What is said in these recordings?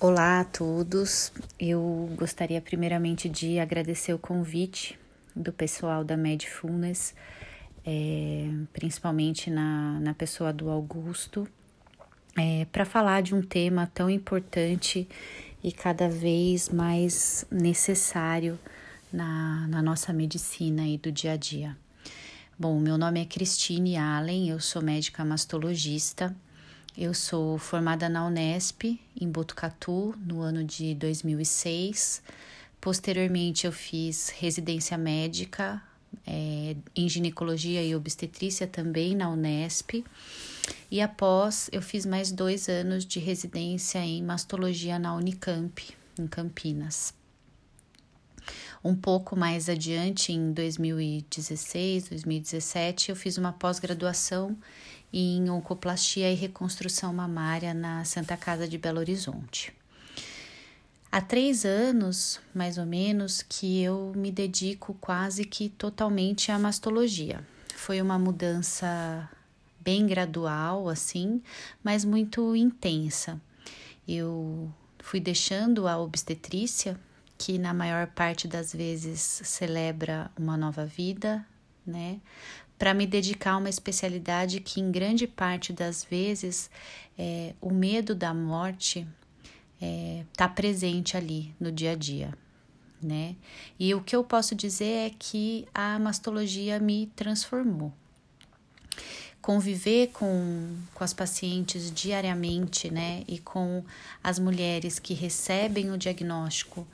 Olá a todos. Eu gostaria primeiramente de agradecer o convite do pessoal da Medfulness, é, principalmente na, na pessoa do Augusto, é, para falar de um tema tão importante e cada vez mais necessário na, na nossa medicina e do dia a dia. Bom, meu nome é Cristine Allen, eu sou médica mastologista eu sou formada na Unesp, em Botucatu, no ano de 2006. Posteriormente, eu fiz residência médica é, em ginecologia e obstetrícia também na Unesp. E após, eu fiz mais dois anos de residência em mastologia na Unicamp, em Campinas. Um pouco mais adiante, em 2016, 2017, eu fiz uma pós-graduação em oncoplastia e reconstrução mamária na Santa Casa de Belo Horizonte. Há três anos, mais ou menos, que eu me dedico quase que totalmente à mastologia. Foi uma mudança bem gradual, assim, mas muito intensa. Eu fui deixando a obstetrícia, que na maior parte das vezes celebra uma nova vida, né? Para me dedicar a uma especialidade que, em grande parte das vezes, é, o medo da morte está é, tá presente ali no dia a dia. Né? E o que eu posso dizer é que a mastologia me transformou. Conviver com, com as pacientes diariamente, né, e com as mulheres que recebem o diagnóstico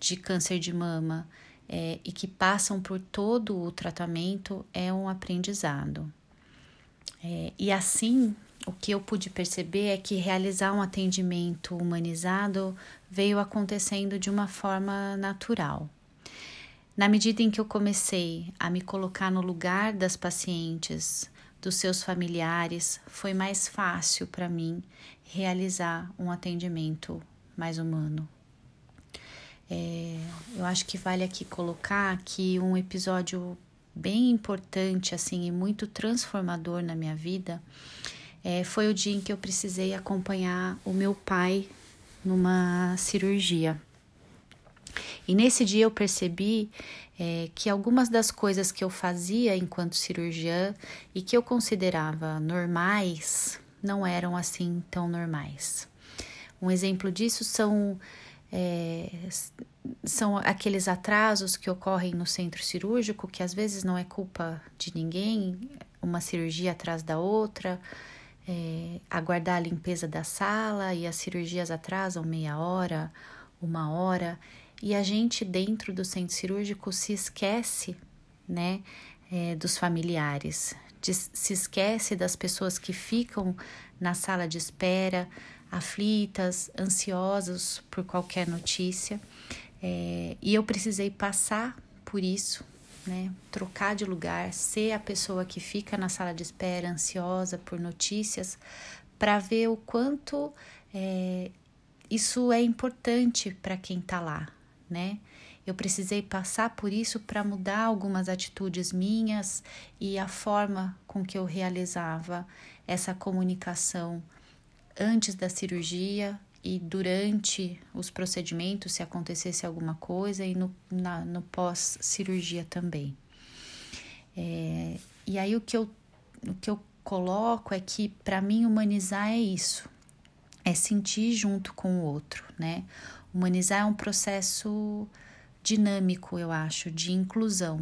de câncer de mama é, e que passam por todo o tratamento é um aprendizado. É, e assim, o que eu pude perceber é que realizar um atendimento humanizado veio acontecendo de uma forma natural. Na medida em que eu comecei a me colocar no lugar das pacientes, dos seus familiares, foi mais fácil para mim realizar um atendimento mais humano. É, eu acho que vale aqui colocar que um episódio bem importante assim e muito transformador na minha vida é, foi o dia em que eu precisei acompanhar o meu pai numa cirurgia. E nesse dia eu percebi é, que algumas das coisas que eu fazia enquanto cirurgiã e que eu considerava normais não eram assim tão normais. Um exemplo disso são é, são aqueles atrasos que ocorrem no centro cirúrgico, que às vezes não é culpa de ninguém, uma cirurgia atrás da outra, é, aguardar a limpeza da sala e as cirurgias atrasam meia hora, uma hora, e a gente dentro do centro cirúrgico se esquece, né, é, dos familiares, de, se esquece das pessoas que ficam na sala de espera, aflitas, ansiosos por qualquer notícia. É, e eu precisei passar por isso, né? Trocar de lugar, ser a pessoa que fica na sala de espera, ansiosa por notícias, para ver o quanto é, isso é importante para quem está lá, né? Eu precisei passar por isso para mudar algumas atitudes minhas e a forma com que eu realizava essa comunicação antes da cirurgia e durante os procedimentos, se acontecesse alguma coisa, e no, no pós-cirurgia também. É, e aí o que, eu, o que eu coloco é que para mim humanizar é isso, é sentir junto com o outro, né? Humanizar é um processo dinâmico, eu acho, de inclusão,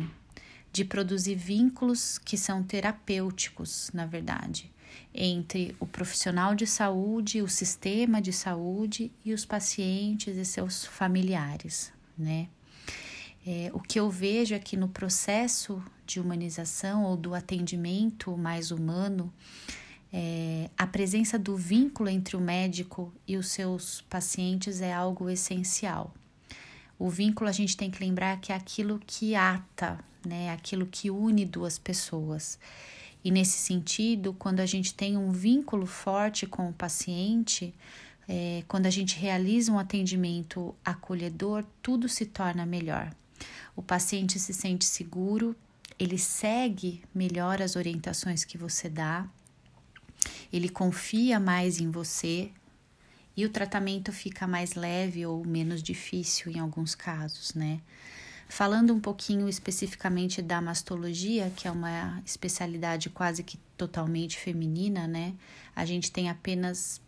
de produzir vínculos que são terapêuticos, na verdade entre o profissional de saúde, o sistema de saúde e os pacientes e seus familiares, né? É, o que eu vejo é que no processo de humanização ou do atendimento mais humano, é, a presença do vínculo entre o médico e os seus pacientes é algo essencial. O vínculo a gente tem que lembrar que é aquilo que ata, né? Aquilo que une duas pessoas. E nesse sentido, quando a gente tem um vínculo forte com o paciente, é, quando a gente realiza um atendimento acolhedor, tudo se torna melhor. O paciente se sente seguro, ele segue melhor as orientações que você dá, ele confia mais em você e o tratamento fica mais leve ou menos difícil em alguns casos, né? Falando um pouquinho especificamente da mastologia, que é uma especialidade quase que totalmente feminina, né? A gente tem apenas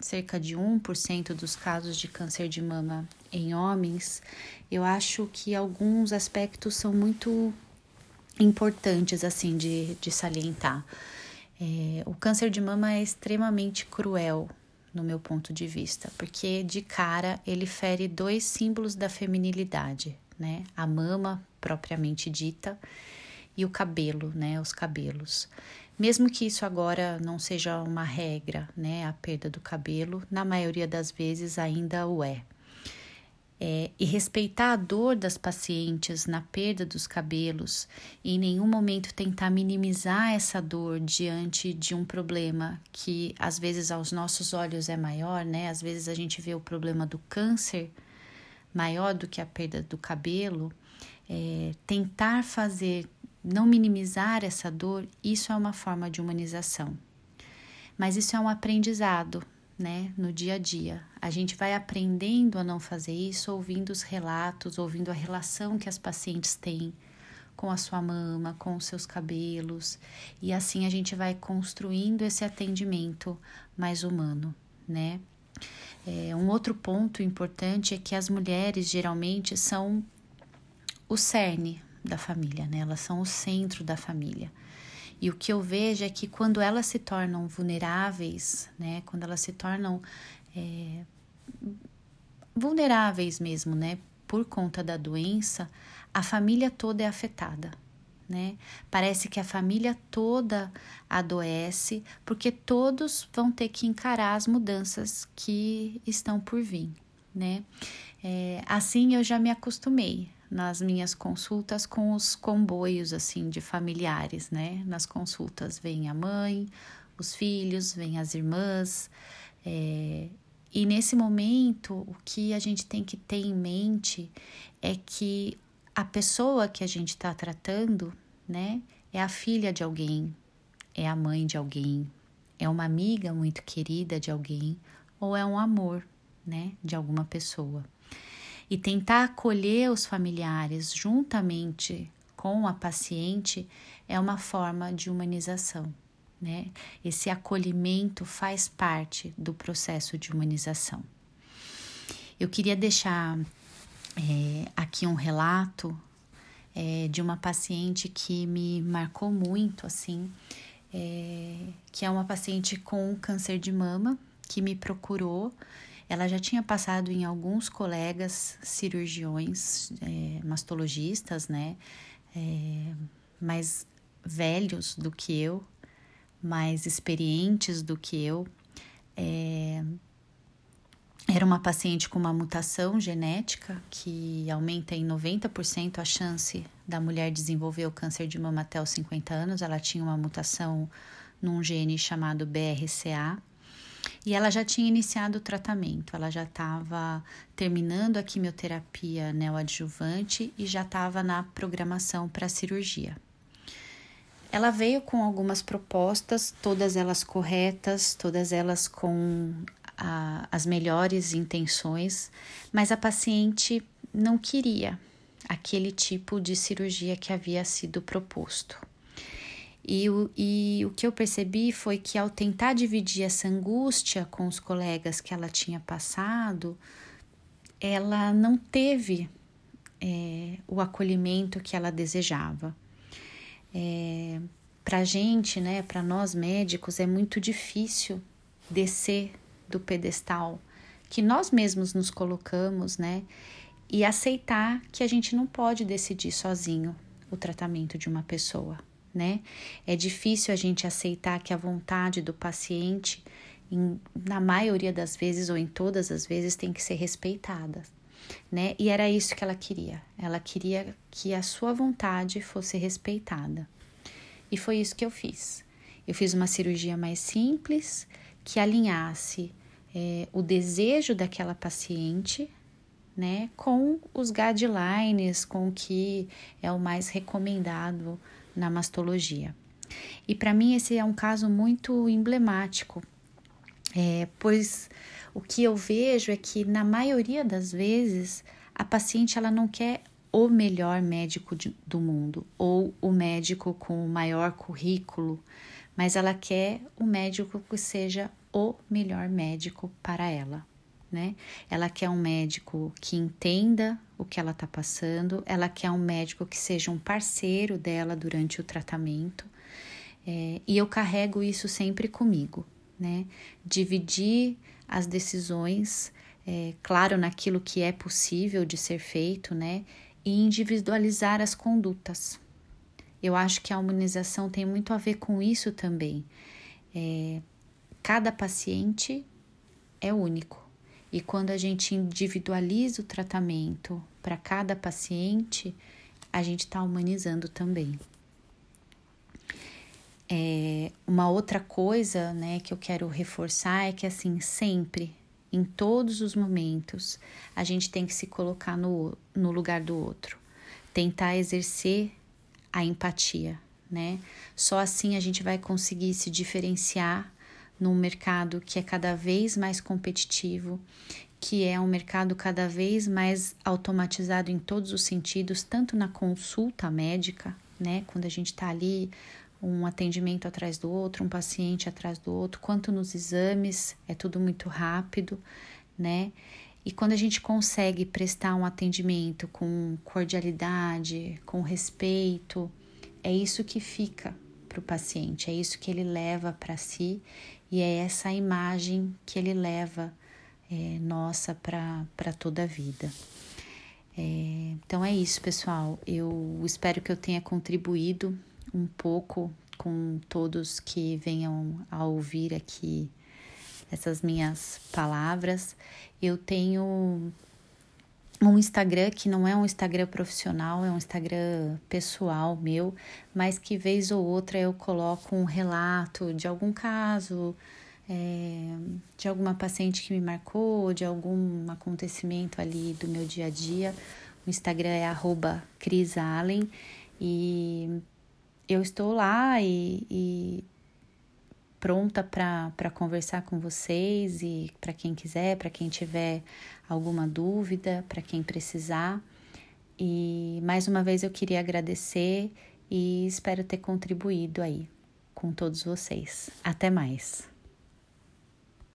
cerca de 1% dos casos de câncer de mama em homens. Eu acho que alguns aspectos são muito importantes, assim, de, de salientar. É, o câncer de mama é extremamente cruel, no meu ponto de vista, porque de cara ele fere dois símbolos da feminilidade, né? A mama propriamente dita e o cabelo, né? Os cabelos. Mesmo que isso agora não seja uma regra, né? A perda do cabelo, na maioria das vezes ainda o é é, e respeitar a dor das pacientes na perda dos cabelos e em nenhum momento tentar minimizar essa dor diante de um problema que às vezes aos nossos olhos é maior, né? Às vezes a gente vê o problema do câncer maior do que a perda do cabelo. É, tentar fazer, não minimizar essa dor, isso é uma forma de humanização. Mas isso é um aprendizado, né, no dia a dia. A gente vai aprendendo a não fazer isso ouvindo os relatos, ouvindo a relação que as pacientes têm com a sua mama, com os seus cabelos, e assim a gente vai construindo esse atendimento mais humano, né? É, um outro ponto importante é que as mulheres geralmente são o cerne da família, né? Elas são o centro da família. E o que eu vejo é que quando elas se tornam vulneráveis, né, quando elas se tornam é, vulneráveis mesmo, né, por conta da doença, a família toda é afetada. Né? Parece que a família toda adoece, porque todos vão ter que encarar as mudanças que estão por vir. Né? É, assim eu já me acostumei nas minhas consultas com os comboios assim de familiares, né? Nas consultas vem a mãe, os filhos, vem as irmãs. É, e nesse momento, o que a gente tem que ter em mente é que a pessoa que a gente está tratando, né, é a filha de alguém, é a mãe de alguém, é uma amiga muito querida de alguém, ou é um amor, né, de alguma pessoa e tentar acolher os familiares juntamente com a paciente é uma forma de humanização. Né? Esse acolhimento faz parte do processo de humanização. Eu queria deixar é, aqui um relato é, de uma paciente que me marcou muito, assim, é, que é uma paciente com câncer de mama que me procurou ela já tinha passado em alguns colegas cirurgiões, é, mastologistas, né? É, mais velhos do que eu, mais experientes do que eu. Era uma paciente com uma mutação genética que aumenta em 90% a chance da mulher desenvolver o câncer de mama até os 50 anos. Ela tinha uma mutação num gene chamado BRCA, e ela já tinha iniciado o tratamento, ela já estava terminando a quimioterapia neoadjuvante e já estava na programação para a cirurgia. Ela veio com algumas propostas, todas elas corretas, todas elas com a, as melhores intenções, mas a paciente não queria aquele tipo de cirurgia que havia sido proposto. E o, e o que eu percebi foi que ao tentar dividir essa angústia com os colegas que ela tinha passado, ela não teve é, o acolhimento que ela desejava. É, para gente, né, para nós médicos, é muito difícil descer do pedestal que nós mesmos nos colocamos, né, e aceitar que a gente não pode decidir sozinho o tratamento de uma pessoa né? É difícil a gente aceitar que a vontade do paciente, em, na maioria das vezes ou em todas as vezes, tem que ser respeitada, né? E era isso que ela queria. Ela queria que a sua vontade fosse respeitada. E foi isso que eu fiz. Eu fiz uma cirurgia mais simples que alinhasse é, o desejo daquela paciente, né, com os guidelines, com o que é o mais recomendado na mastologia. E para mim esse é um caso muito emblemático É, pois o que eu vejo é que na maioria das vezes a paciente ela não quer o melhor médico de, do mundo ou o médico com o maior currículo, mas ela quer o médico que seja o melhor médico para ela, né? Ela quer um médico que entenda o que ela está passando, ela quer um médico que seja um parceiro dela durante o tratamento, é, e eu carrego isso sempre comigo, né? Dividir as decisões, é, claro, naquilo que é possível de ser feito, né? e individualizar as condutas. Eu acho que a humanização tem muito a ver com isso também. É, cada paciente é único. E quando a gente individualiza o tratamento para cada paciente, a gente está humanizando também. É, uma outra coisa né, que eu quero reforçar é que assim, sempre em todos os momentos, a gente tem que se colocar no, no lugar do outro, tentar exercer a empatia, né? Só assim a gente vai conseguir se diferenciar num mercado que é cada vez mais competitivo, que é um mercado cada vez mais automatizado em todos os sentidos, tanto na consulta médica, né? Quando a gente está ali um atendimento atrás do outro, um paciente atrás do outro, quanto nos exames, é tudo muito rápido, né? E quando a gente consegue prestar um atendimento com cordialidade, com respeito, é isso que fica para o paciente, é isso que ele leva para si e é essa imagem que ele leva é, nossa para toda a vida. É, então é isso, pessoal. Eu espero que eu tenha contribuído um pouco com todos que venham a ouvir aqui essas minhas palavras. Eu tenho um Instagram que não é um Instagram profissional, é um Instagram pessoal meu, mas que vez ou outra eu coloco um relato de algum caso, é, de alguma paciente que me marcou, de algum acontecimento ali do meu dia a dia. O Instagram é arroba Allen e eu estou lá e, e pronta para conversar com vocês e para quem quiser, para quem tiver alguma dúvida, para quem precisar. E mais uma vez eu queria agradecer e espero ter contribuído aí com todos vocês. Até mais!